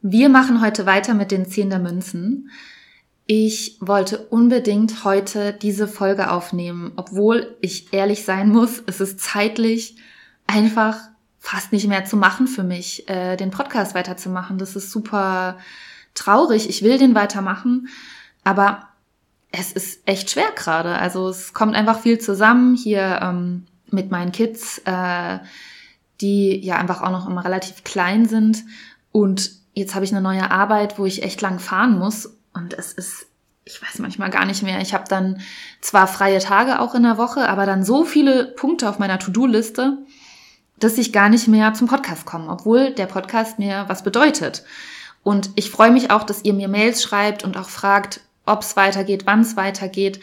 Wir machen heute weiter mit den Zehn der Münzen. Ich wollte unbedingt heute diese Folge aufnehmen, obwohl ich ehrlich sein muss, es ist zeitlich einfach fast nicht mehr zu machen für mich, äh, den Podcast weiterzumachen. Das ist super traurig. Ich will den weitermachen, aber es ist echt schwer gerade. Also es kommt einfach viel zusammen hier ähm, mit meinen Kids, äh, die ja einfach auch noch immer relativ klein sind. Und jetzt habe ich eine neue Arbeit, wo ich echt lang fahren muss. Und es ist, ich weiß manchmal gar nicht mehr. Ich habe dann zwar freie Tage auch in der Woche, aber dann so viele Punkte auf meiner To-Do-Liste, dass ich gar nicht mehr zum Podcast komme, obwohl der Podcast mir was bedeutet. Und ich freue mich auch, dass ihr mir Mails schreibt und auch fragt, ob es weitergeht, wann es weitergeht.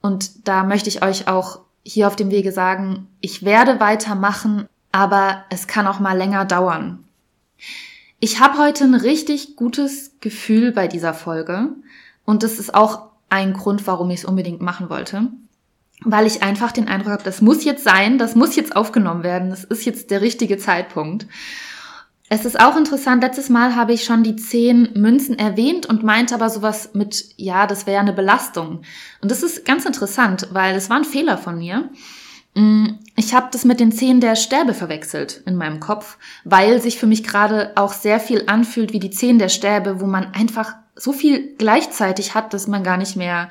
Und da möchte ich euch auch hier auf dem Wege sagen, ich werde weitermachen, aber es kann auch mal länger dauern. Ich habe heute ein richtig gutes Gefühl bei dieser Folge und das ist auch ein Grund, warum ich es unbedingt machen wollte, weil ich einfach den Eindruck habe, das muss jetzt sein, das muss jetzt aufgenommen werden, das ist jetzt der richtige Zeitpunkt. Es ist auch interessant, letztes Mal habe ich schon die zehn Münzen erwähnt und meinte aber sowas mit, ja, das wäre eine Belastung. Und das ist ganz interessant, weil es war ein Fehler von mir. Mm, ich habe das mit den zehn der Sterbe verwechselt in meinem Kopf, weil sich für mich gerade auch sehr viel anfühlt wie die zehn der Sterbe, wo man einfach so viel gleichzeitig hat, dass man gar nicht mehr,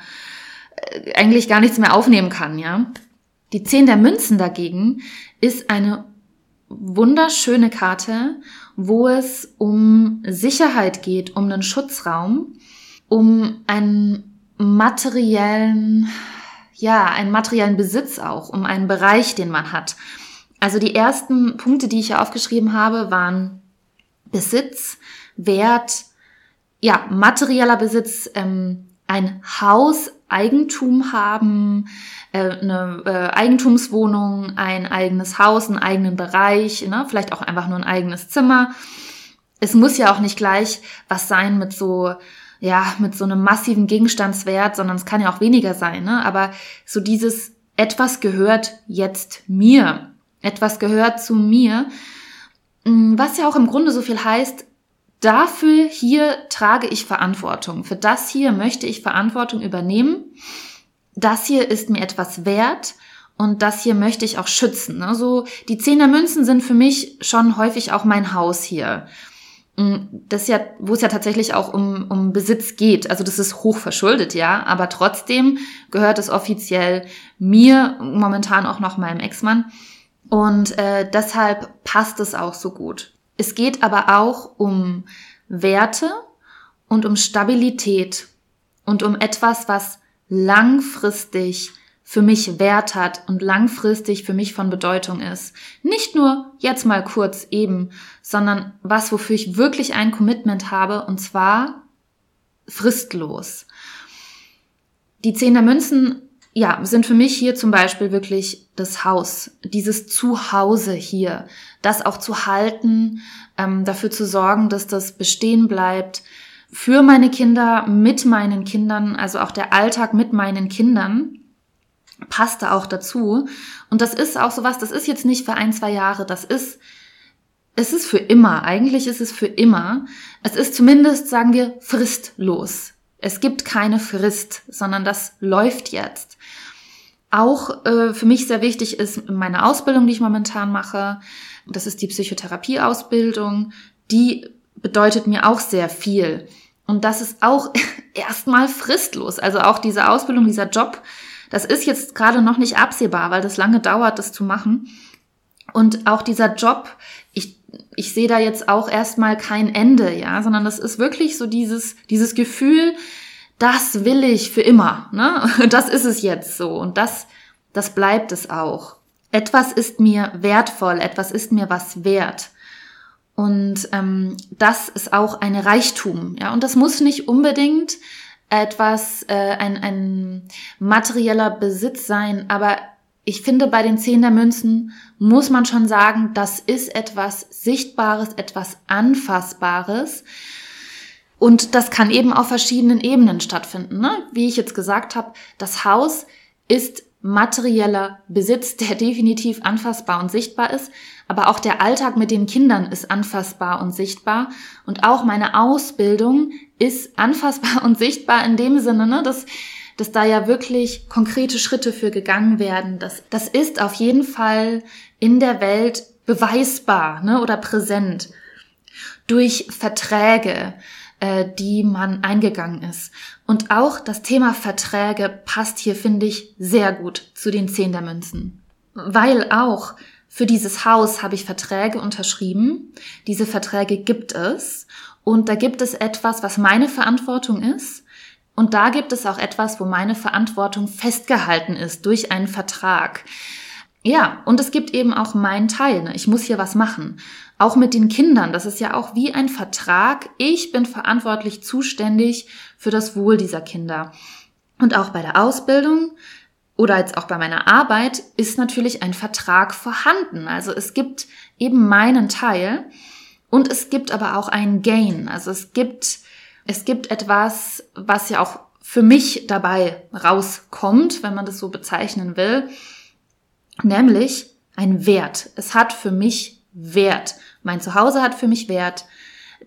äh, eigentlich gar nichts mehr aufnehmen kann, ja. Die zehn der Münzen dagegen ist eine wunderschöne Karte wo es um Sicherheit geht, um einen Schutzraum, um einen materiellen, ja, einen materiellen Besitz auch, um einen Bereich, den man hat. Also die ersten Punkte, die ich hier aufgeschrieben habe, waren Besitz, Wert, ja, materieller Besitz, ähm, ein Haus, Eigentum haben, äh, eine äh, Eigentumswohnung, ein eigenes Haus, einen eigenen Bereich, ne? vielleicht auch einfach nur ein eigenes Zimmer. Es muss ja auch nicht gleich was sein mit so, ja, mit so einem massiven Gegenstandswert, sondern es kann ja auch weniger sein. Ne? Aber so dieses etwas gehört jetzt mir, etwas gehört zu mir, mm, was ja auch im Grunde so viel heißt, dafür hier trage ich Verantwortung. Für das hier möchte ich Verantwortung übernehmen das hier ist mir etwas wert und das hier möchte ich auch schützen. Ne? So, die Zehner Münzen sind für mich schon häufig auch mein Haus hier. Mm, das ja, wo es ja tatsächlich auch um, um Besitz geht. Also das ist hoch verschuldet, ja, aber trotzdem gehört es offiziell mir, momentan auch noch meinem Ex-Mann. Und äh, deshalb passt es auch so gut. Es geht aber auch um Werte und um Stabilität und um etwas, was langfristig für mich Wert hat und langfristig für mich von Bedeutung ist. Nicht nur jetzt mal kurz eben, sondern was, wofür ich wirklich ein Commitment habe, und zwar fristlos. Die Zehn der Münzen, ja, sind für mich hier zum Beispiel wirklich das Haus, dieses Zuhause hier, das auch zu halten, ähm, dafür zu sorgen, dass das bestehen bleibt, für meine Kinder, mit meinen Kindern, also auch der Alltag mit meinen Kindern passte auch dazu. Und das ist auch sowas, das ist jetzt nicht für ein, zwei Jahre, das ist, es ist für immer. Eigentlich ist es für immer. Es ist zumindest, sagen wir, fristlos. Es gibt keine Frist, sondern das läuft jetzt. Auch äh, für mich sehr wichtig ist meine Ausbildung, die ich momentan mache. Das ist die Psychotherapieausbildung. Die bedeutet mir auch sehr viel. Und das ist auch erstmal fristlos. Also auch diese Ausbildung, dieser Job, das ist jetzt gerade noch nicht absehbar, weil das lange dauert, das zu machen. Und auch dieser Job, ich, ich sehe da jetzt auch erstmal kein Ende, ja, sondern das ist wirklich so dieses, dieses Gefühl, das will ich für immer, ne? Das ist es jetzt so. Und das, das bleibt es auch. Etwas ist mir wertvoll, etwas ist mir was wert. Und ähm, das ist auch ein Reichtum, ja. Und das muss nicht unbedingt etwas, äh, ein, ein materieller Besitz sein, aber ich finde, bei den Zehn der Münzen muss man schon sagen, das ist etwas Sichtbares, etwas Anfassbares. Und das kann eben auf verschiedenen Ebenen stattfinden. Ne? Wie ich jetzt gesagt habe, das Haus ist materieller Besitz, der definitiv anfassbar und sichtbar ist, aber auch der Alltag mit den Kindern ist anfassbar und sichtbar und auch meine Ausbildung ist anfassbar und sichtbar in dem Sinne, ne, dass, dass da ja wirklich konkrete Schritte für gegangen werden. Das, das ist auf jeden Fall in der Welt beweisbar ne, oder präsent durch Verträge, äh, die man eingegangen ist. Und auch das Thema Verträge passt hier, finde ich, sehr gut zu den Zehn der Münzen. Weil auch für dieses Haus habe ich Verträge unterschrieben. Diese Verträge gibt es. Und da gibt es etwas, was meine Verantwortung ist. Und da gibt es auch etwas, wo meine Verantwortung festgehalten ist durch einen Vertrag. Ja, und es gibt eben auch meinen Teil. Ne? Ich muss hier was machen. Auch mit den Kindern, das ist ja auch wie ein Vertrag. Ich bin verantwortlich zuständig für das Wohl dieser Kinder. Und auch bei der Ausbildung oder jetzt auch bei meiner Arbeit ist natürlich ein Vertrag vorhanden. Also es gibt eben meinen Teil und es gibt aber auch einen Gain. Also es gibt, es gibt etwas, was ja auch für mich dabei rauskommt, wenn man das so bezeichnen will, nämlich ein Wert. Es hat für mich Wert. Mein Zuhause hat für mich Wert.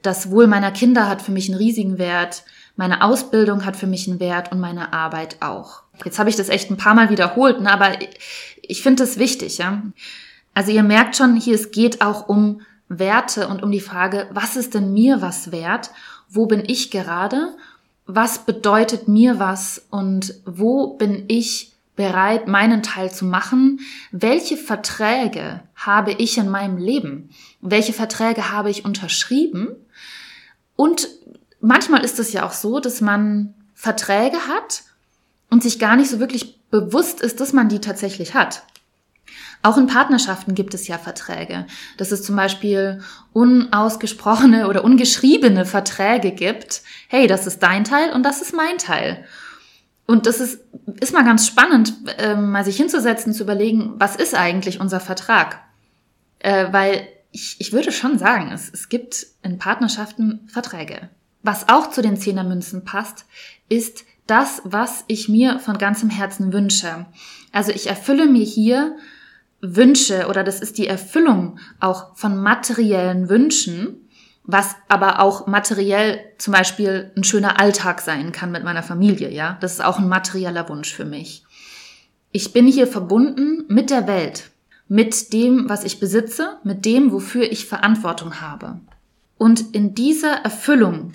Das Wohl meiner Kinder hat für mich einen riesigen Wert. Meine Ausbildung hat für mich einen Wert und meine Arbeit auch. Jetzt habe ich das echt ein paar Mal wiederholt, ne, aber ich finde es wichtig, ja. Also ihr merkt schon, hier es geht auch um Werte und um die Frage, was ist denn mir was wert? Wo bin ich gerade? Was bedeutet mir was? Und wo bin ich bereit, meinen Teil zu machen? Welche Verträge habe ich in meinem Leben? Welche Verträge habe ich unterschrieben? Und manchmal ist es ja auch so, dass man Verträge hat und sich gar nicht so wirklich bewusst ist, dass man die tatsächlich hat. Auch in Partnerschaften gibt es ja Verträge, dass es zum Beispiel unausgesprochene oder ungeschriebene Verträge gibt. Hey, das ist dein Teil und das ist mein Teil. Und das ist, ist mal ganz spannend, äh, mal sich hinzusetzen, zu überlegen, was ist eigentlich unser Vertrag? Äh, weil ich, ich würde schon sagen, es, es gibt in Partnerschaften Verträge. Was auch zu den Zehnermünzen passt, ist das, was ich mir von ganzem Herzen wünsche. Also ich erfülle mir hier Wünsche oder das ist die Erfüllung auch von materiellen Wünschen was aber auch materiell zum Beispiel ein schöner Alltag sein kann mit meiner Familie, ja. Das ist auch ein materieller Wunsch für mich. Ich bin hier verbunden mit der Welt, mit dem, was ich besitze, mit dem, wofür ich Verantwortung habe. Und in dieser Erfüllung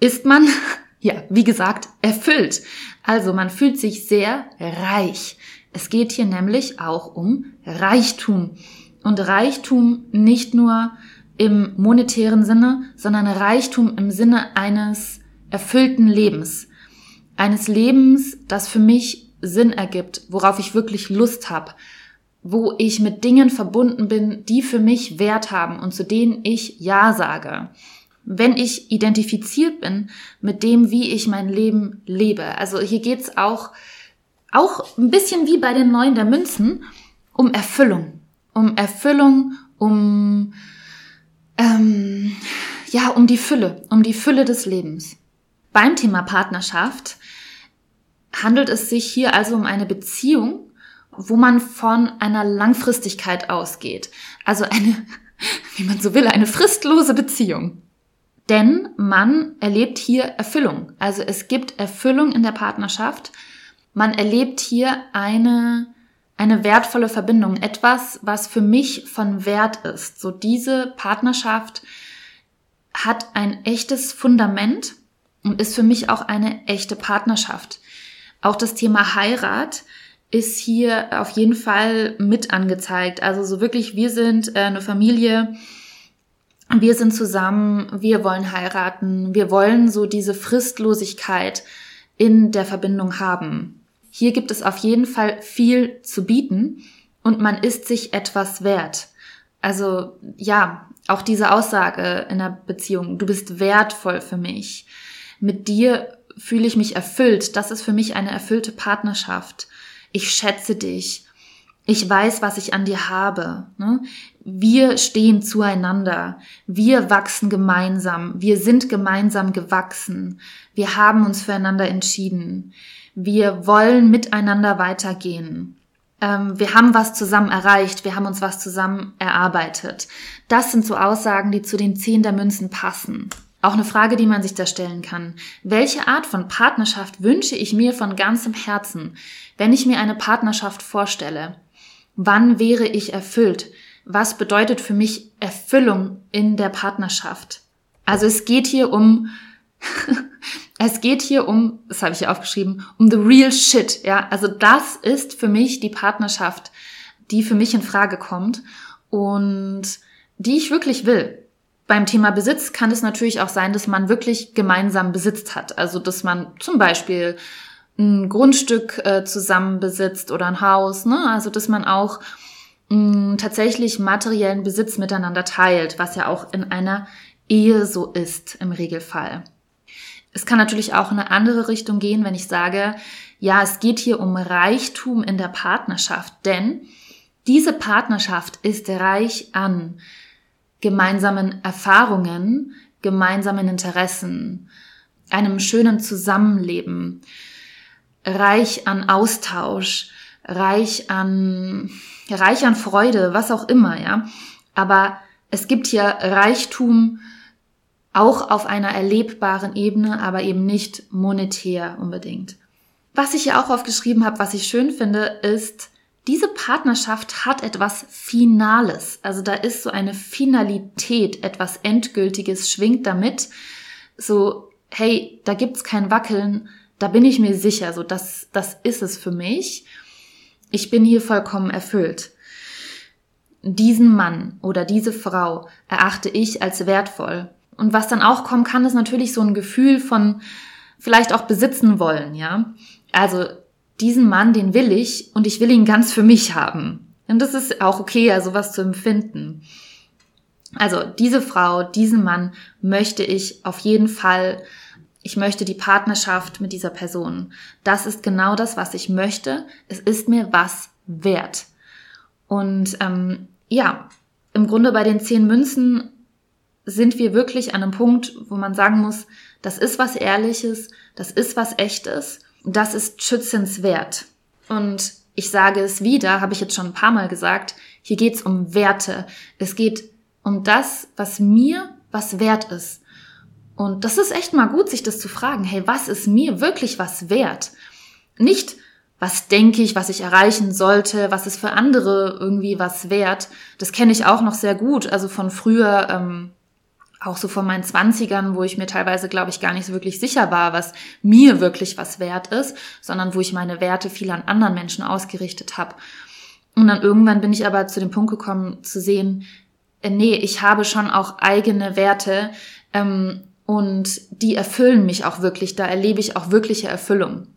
ist man, ja, wie gesagt, erfüllt. Also man fühlt sich sehr reich. Es geht hier nämlich auch um Reichtum. Und Reichtum nicht nur im monetären Sinne, sondern Reichtum im Sinne eines erfüllten Lebens. Eines Lebens, das für mich Sinn ergibt, worauf ich wirklich Lust habe, wo ich mit Dingen verbunden bin, die für mich Wert haben und zu denen ich Ja sage. Wenn ich identifiziert bin mit dem, wie ich mein Leben lebe. Also hier geht's auch, auch ein bisschen wie bei den Neuen der Münzen, um Erfüllung. Um Erfüllung, um ähm, ja, um die Fülle, um die Fülle des Lebens. Beim Thema Partnerschaft handelt es sich hier also um eine Beziehung, wo man von einer Langfristigkeit ausgeht. Also eine, wie man so will, eine fristlose Beziehung. Denn man erlebt hier Erfüllung. Also es gibt Erfüllung in der Partnerschaft. Man erlebt hier eine eine wertvolle Verbindung, etwas, was für mich von Wert ist. So diese Partnerschaft hat ein echtes Fundament und ist für mich auch eine echte Partnerschaft. Auch das Thema Heirat ist hier auf jeden Fall mit angezeigt. Also so wirklich, wir sind äh, eine Familie, wir sind zusammen, wir wollen heiraten, wir wollen so diese Fristlosigkeit in der Verbindung haben. Hier gibt es auf jeden Fall viel zu bieten und man ist sich etwas wert. Also ja, auch diese Aussage in der Beziehung, du bist wertvoll für mich. Mit dir fühle ich mich erfüllt. Das ist für mich eine erfüllte Partnerschaft. Ich schätze dich. Ich weiß, was ich an dir habe. Ne? Wir stehen zueinander. Wir wachsen gemeinsam. Wir sind gemeinsam gewachsen. Wir haben uns füreinander entschieden. Wir wollen miteinander weitergehen. Ähm, wir haben was zusammen erreicht. Wir haben uns was zusammen erarbeitet. Das sind so Aussagen, die zu den Zehn der Münzen passen. Auch eine Frage, die man sich da stellen kann. Welche Art von Partnerschaft wünsche ich mir von ganzem Herzen, wenn ich mir eine Partnerschaft vorstelle? Wann wäre ich erfüllt? Was bedeutet für mich Erfüllung in der Partnerschaft? Also es geht hier um, es geht hier um, das habe ich hier aufgeschrieben, um the real shit. Ja, also das ist für mich die Partnerschaft, die für mich in Frage kommt und die ich wirklich will. Beim Thema Besitz kann es natürlich auch sein, dass man wirklich gemeinsam besitzt hat. Also, dass man zum Beispiel ein Grundstück äh, zusammen besitzt oder ein Haus. Ne? Also, dass man auch mh, tatsächlich materiellen Besitz miteinander teilt, was ja auch in einer Ehe so ist im Regelfall. Es kann natürlich auch in eine andere Richtung gehen, wenn ich sage, ja, es geht hier um Reichtum in der Partnerschaft, denn diese Partnerschaft ist reich an gemeinsamen Erfahrungen, gemeinsamen Interessen, einem schönen Zusammenleben, reich an Austausch, reich an, reich an Freude, was auch immer, ja. Aber es gibt hier Reichtum auch auf einer erlebbaren Ebene, aber eben nicht monetär unbedingt. Was ich hier auch aufgeschrieben habe, was ich schön finde, ist, diese Partnerschaft hat etwas Finales. Also da ist so eine Finalität, etwas Endgültiges schwingt damit. So, hey, da gibt's kein Wackeln, da bin ich mir sicher, so das, das ist es für mich. Ich bin hier vollkommen erfüllt. Diesen Mann oder diese Frau erachte ich als wertvoll. Und was dann auch kommen kann, ist natürlich so ein Gefühl von vielleicht auch besitzen wollen, ja. Also diesen Mann, den will ich und ich will ihn ganz für mich haben. Und das ist auch okay, ja, sowas zu empfinden. Also diese Frau, diesen Mann möchte ich auf jeden Fall, ich möchte die Partnerschaft mit dieser Person. Das ist genau das, was ich möchte. Es ist mir was wert. Und ähm, ja, im Grunde bei den zehn Münzen sind wir wirklich an einem Punkt, wo man sagen muss, das ist was Ehrliches, das ist was Echtes das ist schützenswert. Und ich sage es wieder, habe ich jetzt schon ein paar Mal gesagt, hier geht es um Werte. Es geht um das, was mir was wert ist. Und das ist echt mal gut, sich das zu fragen. Hey, was ist mir wirklich was wert? Nicht, was denke ich, was ich erreichen sollte, was ist für andere irgendwie was wert. Das kenne ich auch noch sehr gut. Also von früher, ähm, auch so von meinen Zwanzigern, wo ich mir teilweise, glaube ich, gar nicht so wirklich sicher war, was mir wirklich was wert ist, sondern wo ich meine Werte viel an anderen Menschen ausgerichtet habe. Und dann irgendwann bin ich aber zu dem Punkt gekommen, zu sehen, äh, nee, ich habe schon auch eigene Werte ähm, und die erfüllen mich auch wirklich, da erlebe ich auch wirkliche Erfüllung.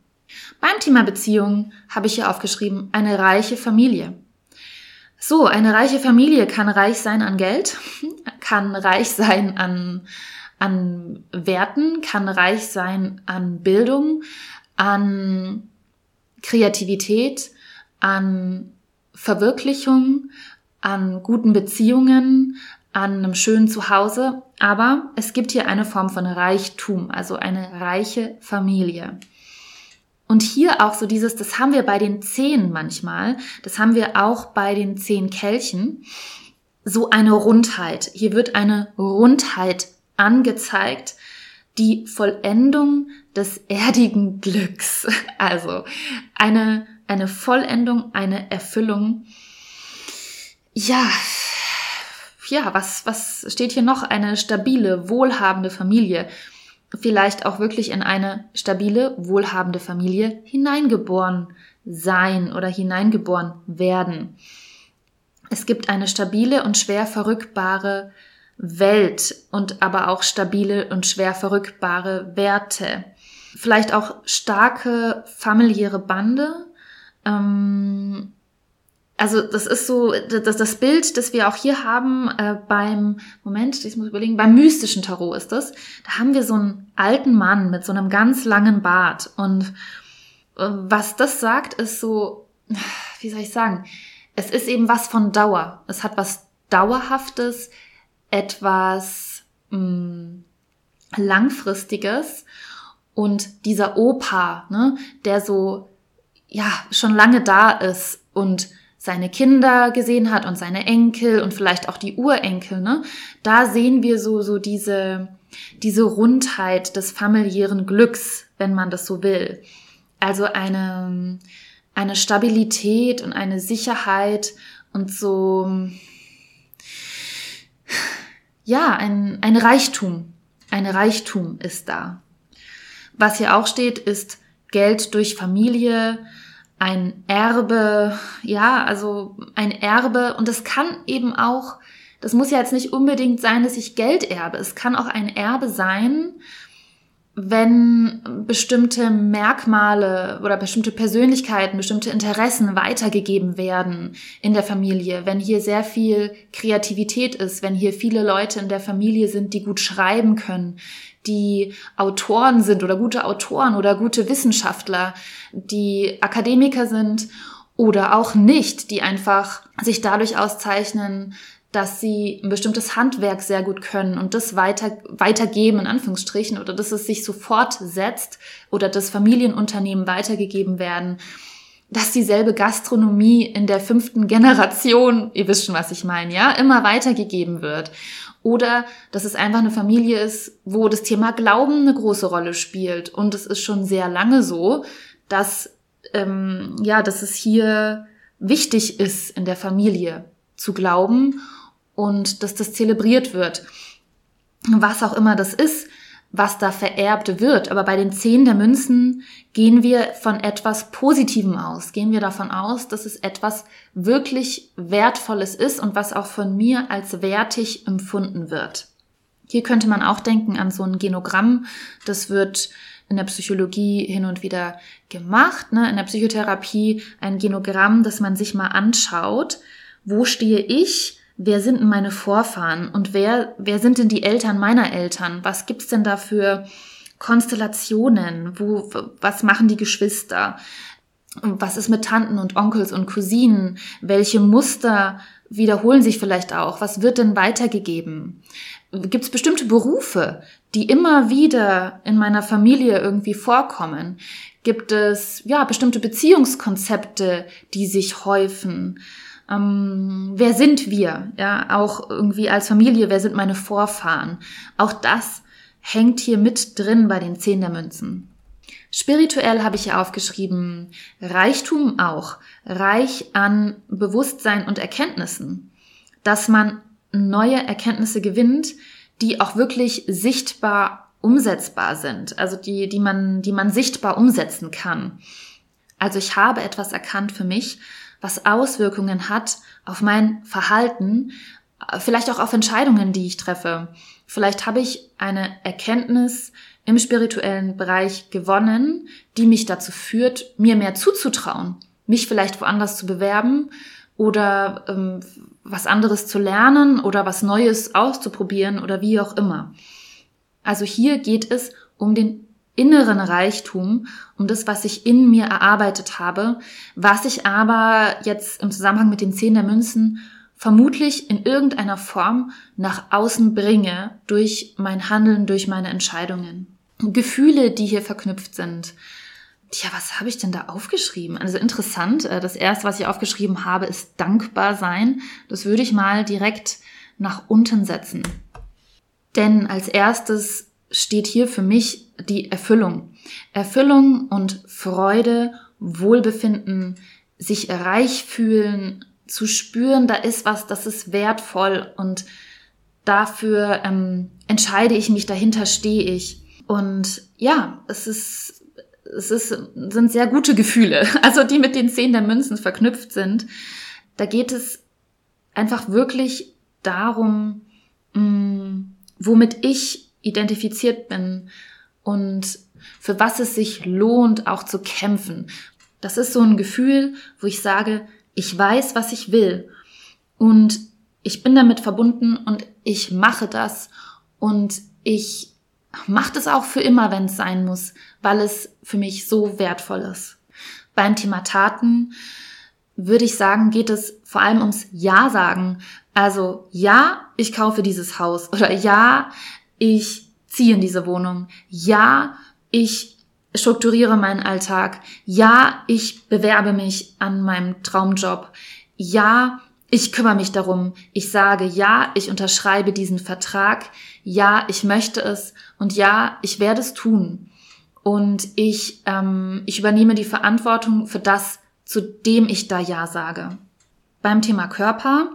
Beim Thema Beziehung habe ich hier aufgeschrieben, eine reiche Familie. So, eine reiche Familie kann reich sein an Geld, kann reich sein an, an Werten, kann reich sein an Bildung, an Kreativität, an Verwirklichung, an guten Beziehungen, an einem schönen Zuhause. Aber es gibt hier eine Form von Reichtum, also eine reiche Familie. Und hier auch so dieses, das haben wir bei den Zehen manchmal, das haben wir auch bei den zehn Kelchen, so eine Rundheit. Hier wird eine Rundheit angezeigt, die Vollendung des erdigen Glücks. Also eine, eine Vollendung, eine Erfüllung. Ja, ja, was, was steht hier noch? Eine stabile, wohlhabende Familie vielleicht auch wirklich in eine stabile, wohlhabende Familie hineingeboren sein oder hineingeboren werden. Es gibt eine stabile und schwer verrückbare Welt und aber auch stabile und schwer verrückbare Werte. Vielleicht auch starke familiäre Bande, ähm, also das ist so, das, das Bild, das wir auch hier haben äh, beim, Moment, ich muss überlegen, beim mystischen Tarot ist das. Da haben wir so einen alten Mann mit so einem ganz langen Bart. Und äh, was das sagt, ist so, wie soll ich sagen, es ist eben was von Dauer. Es hat was Dauerhaftes, etwas mh, mm, Langfristiges. und dieser Opa, ne, der so, ja, schon lange da ist und seine Kinder gesehen hat und seine Enkel und vielleicht auch die Urenkel, ne, da sehen wir so, so diese, diese Rundheit des familiären Glücks, wenn man das so will. Also eine, eine Stabilität und eine Sicherheit und so, ja, ein, ein Reichtum. Ein Reichtum ist da. Was hier auch steht, ist Geld durch Familie, ein Erbe, ja, also ein Erbe. Und es kann eben auch, das muss ja jetzt nicht unbedingt sein, dass ich Geld erbe. Es kann auch ein Erbe sein, wenn bestimmte Merkmale oder bestimmte Persönlichkeiten, bestimmte Interessen weitergegeben werden in der Familie, wenn hier sehr viel Kreativität ist, wenn hier viele Leute in der Familie sind, die gut schreiben können, die Autoren sind oder gute Autoren oder gute Wissenschaftler, die Akademiker sind oder auch nicht, die einfach sich dadurch auszeichnen, dass sie ein bestimmtes Handwerk sehr gut können und das weiter, weitergeben, in Anführungsstrichen, oder dass es sich so fortsetzt oder das Familienunternehmen weitergegeben werden, dass dieselbe Gastronomie in der fünften Generation, ihr wisst schon, was ich meine, ja, immer weitergegeben wird. Oder dass es einfach eine Familie ist, wo das Thema Glauben eine große Rolle spielt. Und es ist schon sehr lange so, dass, ähm, ja, dass es hier wichtig ist, in der Familie zu glauben und dass das zelebriert wird. Was auch immer das ist, was da vererbt wird. Aber bei den zehn der Münzen gehen wir von etwas Positivem aus. Gehen wir davon aus, dass es etwas wirklich Wertvolles ist und was auch von mir als wertig empfunden wird. Hier könnte man auch denken an so ein Genogramm. Das wird in der Psychologie hin und wieder gemacht, ne? in der Psychotherapie ein Genogramm, das man sich mal anschaut. Wo stehe ich? Wer sind denn meine Vorfahren und wer, wer sind denn die Eltern meiner Eltern? Was gibt's denn da für Konstellationen? Wo, was machen die Geschwister? Was ist mit Tanten und Onkels und Cousinen? Welche Muster wiederholen sich vielleicht auch? Was wird denn weitergegeben? Gibt es bestimmte Berufe, die immer wieder in meiner Familie irgendwie vorkommen? Gibt es ja bestimmte Beziehungskonzepte, die sich häufen? Ähm, wer sind wir? Ja, auch irgendwie als Familie, wer sind meine Vorfahren? Auch das hängt hier mit drin bei den Zehn der Münzen. Spirituell habe ich hier aufgeschrieben, Reichtum auch, reich an Bewusstsein und Erkenntnissen, dass man neue Erkenntnisse gewinnt, die auch wirklich sichtbar umsetzbar sind, also die, die man, die man sichtbar umsetzen kann. Also ich habe etwas erkannt für mich, was Auswirkungen hat auf mein Verhalten, vielleicht auch auf Entscheidungen, die ich treffe. Vielleicht habe ich eine Erkenntnis im spirituellen Bereich gewonnen, die mich dazu führt, mir mehr zuzutrauen, mich vielleicht woanders zu bewerben oder ähm, was anderes zu lernen oder was Neues auszuprobieren oder wie auch immer. Also hier geht es um den inneren Reichtum, um das, was ich in mir erarbeitet habe, was ich aber jetzt im Zusammenhang mit den Zehn der Münzen vermutlich in irgendeiner Form nach außen bringe durch mein Handeln, durch meine Entscheidungen. Gefühle, die hier verknüpft sind. Tja, was habe ich denn da aufgeschrieben? Also interessant, äh, das erste, was ich aufgeschrieben habe, ist dankbar sein. Das würde ich mal direkt nach unten setzen. Denn als erstes steht hier für mich die Erfüllung. Erfüllung und Freude, Wohlbefinden, sich reich fühlen, zu spüren, da ist was, das ist wertvoll und dafür ähm, entscheide ich mich, dahinter stehe ich. Und ja, es ist, es ist, sind sehr gute Gefühle, also die mit den Zehn der Münzen verknüpft sind. Da geht es einfach wirklich darum, mh, mm, womit ich identifiziert bin und für was es sich lohnt, auch zu kämpfen. Das ist so ein Gefühl, wo ich sage, ich weiß, was ich will und ich bin damit verbunden und ich mache das und ich mache das auch für immer, wenn es sein muss, weil es für mich so wertvoll ist. Beim Thema Taten würde ich sagen, geht es vor allem ums Ja sagen. Also ja, ich kaufe dieses Haus oder ja, ich ziehe in diese Wohnung. Ja, ich strukturiere meinen Alltag. Ja, ich bewerbe mich an meinem Traumjob. Ja, ich kümmere mich darum. Ich sage, ja, ich unterschreibe diesen Vertrag. Ja, ich möchte es. Und ja, ich werde es tun. Und ich, ähm, ich übernehme die Verantwortung für das, zu dem ich da Ja sage. Beim Thema Körper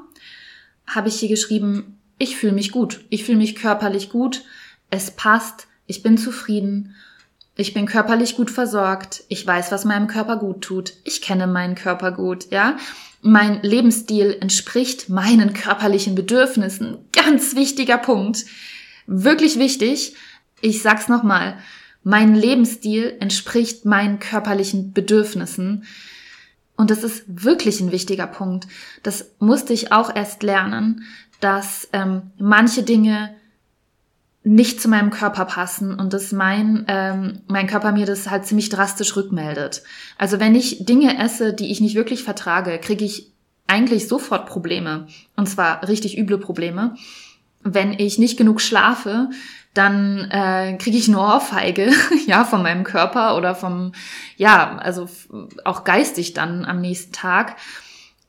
habe ich hier geschrieben, ich fühle mich gut. Ich fühle mich körperlich gut. Es passt. Ich bin zufrieden. Ich bin körperlich gut versorgt. Ich weiß, was meinem Körper gut tut. Ich kenne meinen Körper gut, ja. Mein Lebensstil entspricht meinen körperlichen Bedürfnissen. Ganz wichtiger Punkt. Wirklich wichtig. Ich sag's nochmal. Mein Lebensstil entspricht meinen körperlichen Bedürfnissen. Und das ist wirklich ein wichtiger Punkt. Das musste ich auch erst lernen, dass ähm, manche Dinge nicht zu meinem Körper passen und dass mein, ähm, mein Körper mir das halt ziemlich drastisch rückmeldet. Also wenn ich Dinge esse, die ich nicht wirklich vertrage, kriege ich eigentlich sofort Probleme. Und zwar richtig üble Probleme. Wenn ich nicht genug schlafe, dann äh, kriege ich eine Ohrfeige, ja, von meinem Körper oder vom, ja, also auch geistig dann am nächsten Tag.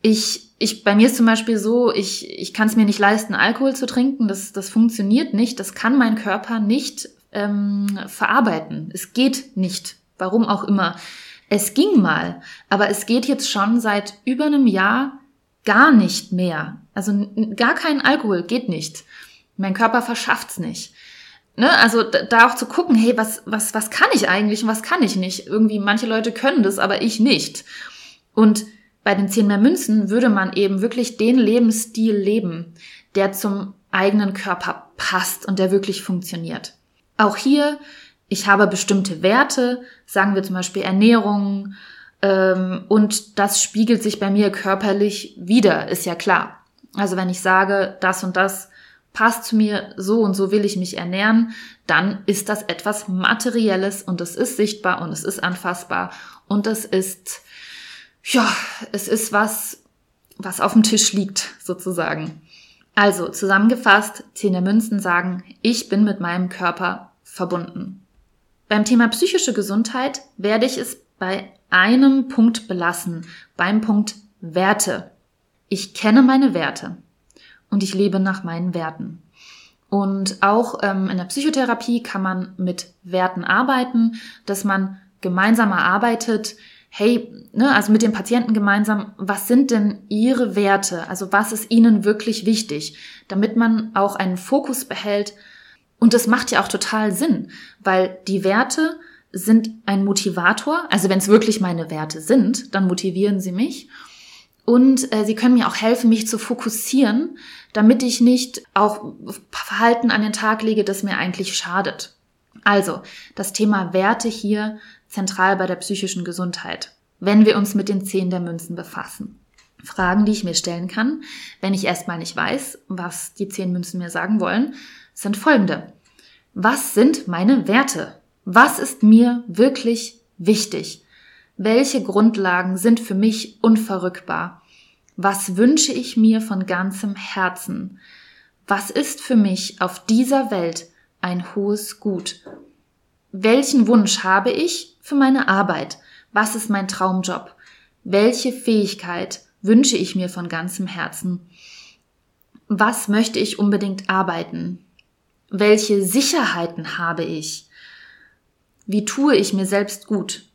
Ich, ich, bei mir ist zum Beispiel so, ich, ich kann es mir nicht leisten, Alkohol zu trinken. Das, das funktioniert nicht. Das kann mein Körper nicht ähm, verarbeiten. Es geht nicht. Warum auch immer. Es ging mal, aber es geht jetzt schon seit über einem Jahr gar nicht mehr. Also gar kein Alkohol geht nicht. Mein Körper verschafft's nicht ne, also da auch zu gucken, hey, was, was, was kann ich eigentlich und was kann ich nicht? Irgendwie, manche Leute können das, aber ich nicht. Und bei den zehn mehr Münzen würde man eben wirklich den Lebensstil leben, der zum eigenen Körper passt und der wirklich funktioniert. Auch hier, ich habe bestimmte Werte, sagen wir zum Beispiel Ernährung, ähm, und das spiegelt sich bei mir körperlich wieder, ist ja klar. Also wenn ich sage, das und das passt zu mir, so und so will ich mich ernähren, dann ist das etwas Materielles und es ist sichtbar und es ist anfassbar und es ist, ja, es ist was, was auf dem Tisch liegt, sozusagen. Also, zusammengefasst, Zehn Münzen sagen, ich bin mit meinem Körper verbunden. Beim Thema psychische Gesundheit werde ich es bei einem Punkt belassen, beim Punkt Werte. Ich kenne meine Werte und ich lebe nach meinen Werten. Und auch ähm, in der Psychotherapie kann man mit Werten arbeiten, dass man gemeinsam erarbeitet, hey, ne, also mit dem Patienten gemeinsam, was sind denn ihre Werte? Also was ist ihnen wirklich wichtig? Damit man auch einen Fokus behält. Und das macht ja auch total Sinn, weil die Werte sind ein Motivator. Also wenn es wirklich meine Werte sind, dann motivieren sie mich. Und äh, sie können mir auch helfen, mich zu fokussieren, damit ich nicht auch Verhalten an den Tag lege, das mir eigentlich schadet. Also, das Thema Werte hier zentral bei der psychischen Gesundheit, wenn wir uns mit den Zehn der Münzen befassen. Fragen, die ich mir stellen kann, wenn ich erstmal nicht weiß, was die zehn Münzen mir sagen wollen, sind folgende. Was sind meine Werte? Was ist mir wirklich wichtig? Welche Grundlagen sind für mich unverrückbar? Was wünsche ich mir von ganzem Herzen? Was ist für mich auf dieser Welt ein hohes Gut? Welchen Wunsch habe ich für meine Arbeit? Was ist mein Traumjob? Welche Fähigkeit wünsche ich mir von ganzem Herzen? Was möchte ich unbedingt arbeiten? Welche Sicherheiten habe ich? Wie tue ich mir selbst gut?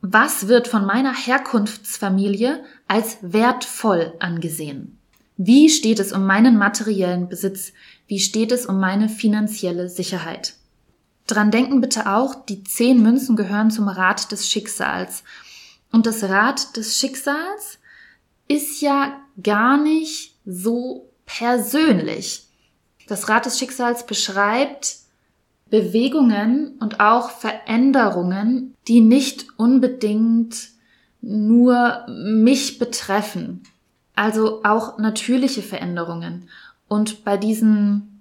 Was wird von meiner Herkunftsfamilie als wertvoll angesehen? Wie steht es um meinen materiellen Besitz? Wie steht es um meine finanzielle Sicherheit? Dran denken bitte auch, die zehn Münzen gehören zum Rat des Schicksals. Und das Rad des Schicksals ist ja gar nicht so persönlich. Das Rad des Schicksals beschreibt Bewegungen und auch Veränderungen, die nicht unbedingt nur mich betreffen. Also auch natürliche Veränderungen. Und bei diesen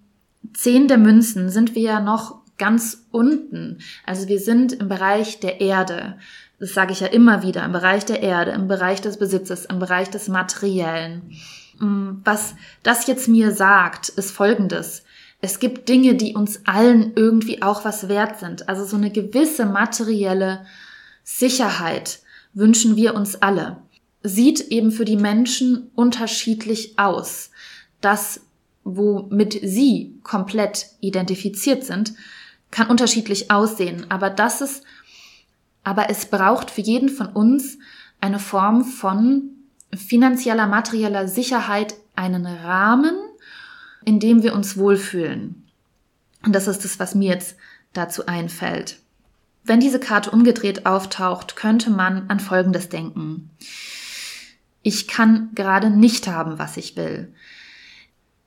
zehn der Münzen sind wir ja noch ganz unten. Also wir sind im Bereich der Erde. Das sage ich ja immer wieder, im Bereich der Erde, im Bereich des Besitzes, im Bereich des Materiellen. Mm, was das jetzt mir sagt, ist Folgendes. Es gibt Dinge, die uns allen irgendwie auch was wert sind. Also so eine gewisse materielle Sicherheit wünschen wir uns alle. Sieht eben für die Menschen unterschiedlich aus. Das, womit sie komplett identifiziert sind, kann unterschiedlich aussehen. Aber das ist, aber es braucht für jeden von uns eine Form von finanzieller, materieller Sicherheit, einen Rahmen, in dem wir uns wohlfühlen. Und das ist das, was mir jetzt dazu einfällt. Wenn diese Karte umgedreht auftaucht, könnte man an Folgendes denken. Ich kann gerade nicht haben, was ich will.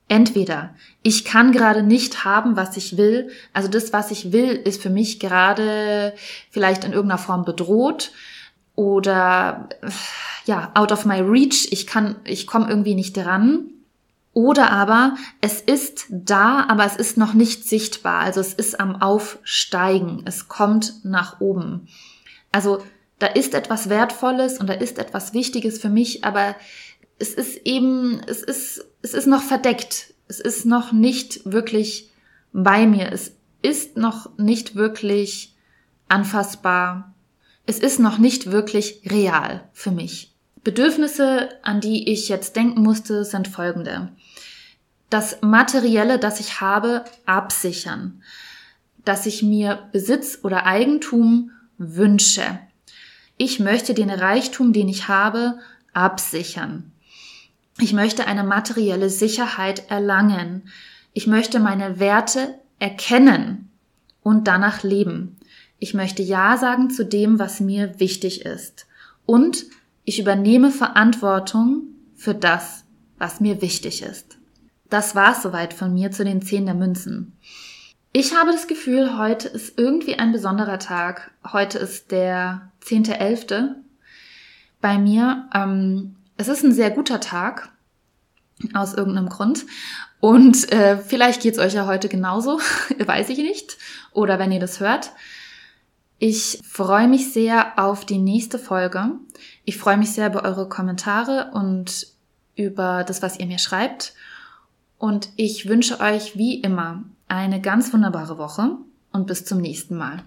Entweder ich kann gerade nicht haben, was ich will, also das, was ich will, ist für mich gerade vielleicht in irgendeiner Form bedroht oder ja, out of my reach, ich kann, ich komme irgendwie nicht dran. Oder aber es ist da, aber es ist noch nicht sichtbar. Also es ist am Aufsteigen. Es kommt nach oben. Also da ist etwas Wertvolles und da ist etwas Wichtiges für mich, aber es ist eben, es ist, es ist noch verdeckt. Es ist noch nicht wirklich bei mir. Es ist noch nicht wirklich anfassbar. Es ist noch nicht wirklich real für mich. Bedürfnisse, an die ich jetzt denken musste, sind folgende das Materielle, das ich habe, absichern, dass ich mir Besitz oder Eigentum wünsche. Ich möchte den Reichtum, den ich habe, absichern. Ich möchte eine materielle Sicherheit erlangen. Ich möchte meine Werte erkennen und danach leben. Ich möchte Ja sagen zu dem, was mir wichtig ist. Und ich übernehme Verantwortung für das, was mir wichtig ist. Das war's soweit von mir zu den zehn der Münzen. Ich habe das Gefühl, heute ist irgendwie ein besonderer Tag. Heute ist der 10.11. bei mir. Ähm, es ist ein sehr guter Tag, aus irgendeinem Grund. Und äh, vielleicht geht's euch ja heute genauso, weiß ich nicht. Oder wenn ihr das hört. Ich freue mich sehr auf die nächste Folge. Ich freue mich sehr über eure Kommentare und über das, was ihr mir schreibt. Und ich wünsche euch wie immer eine ganz wunderbare Woche und bis zum nächsten Mal.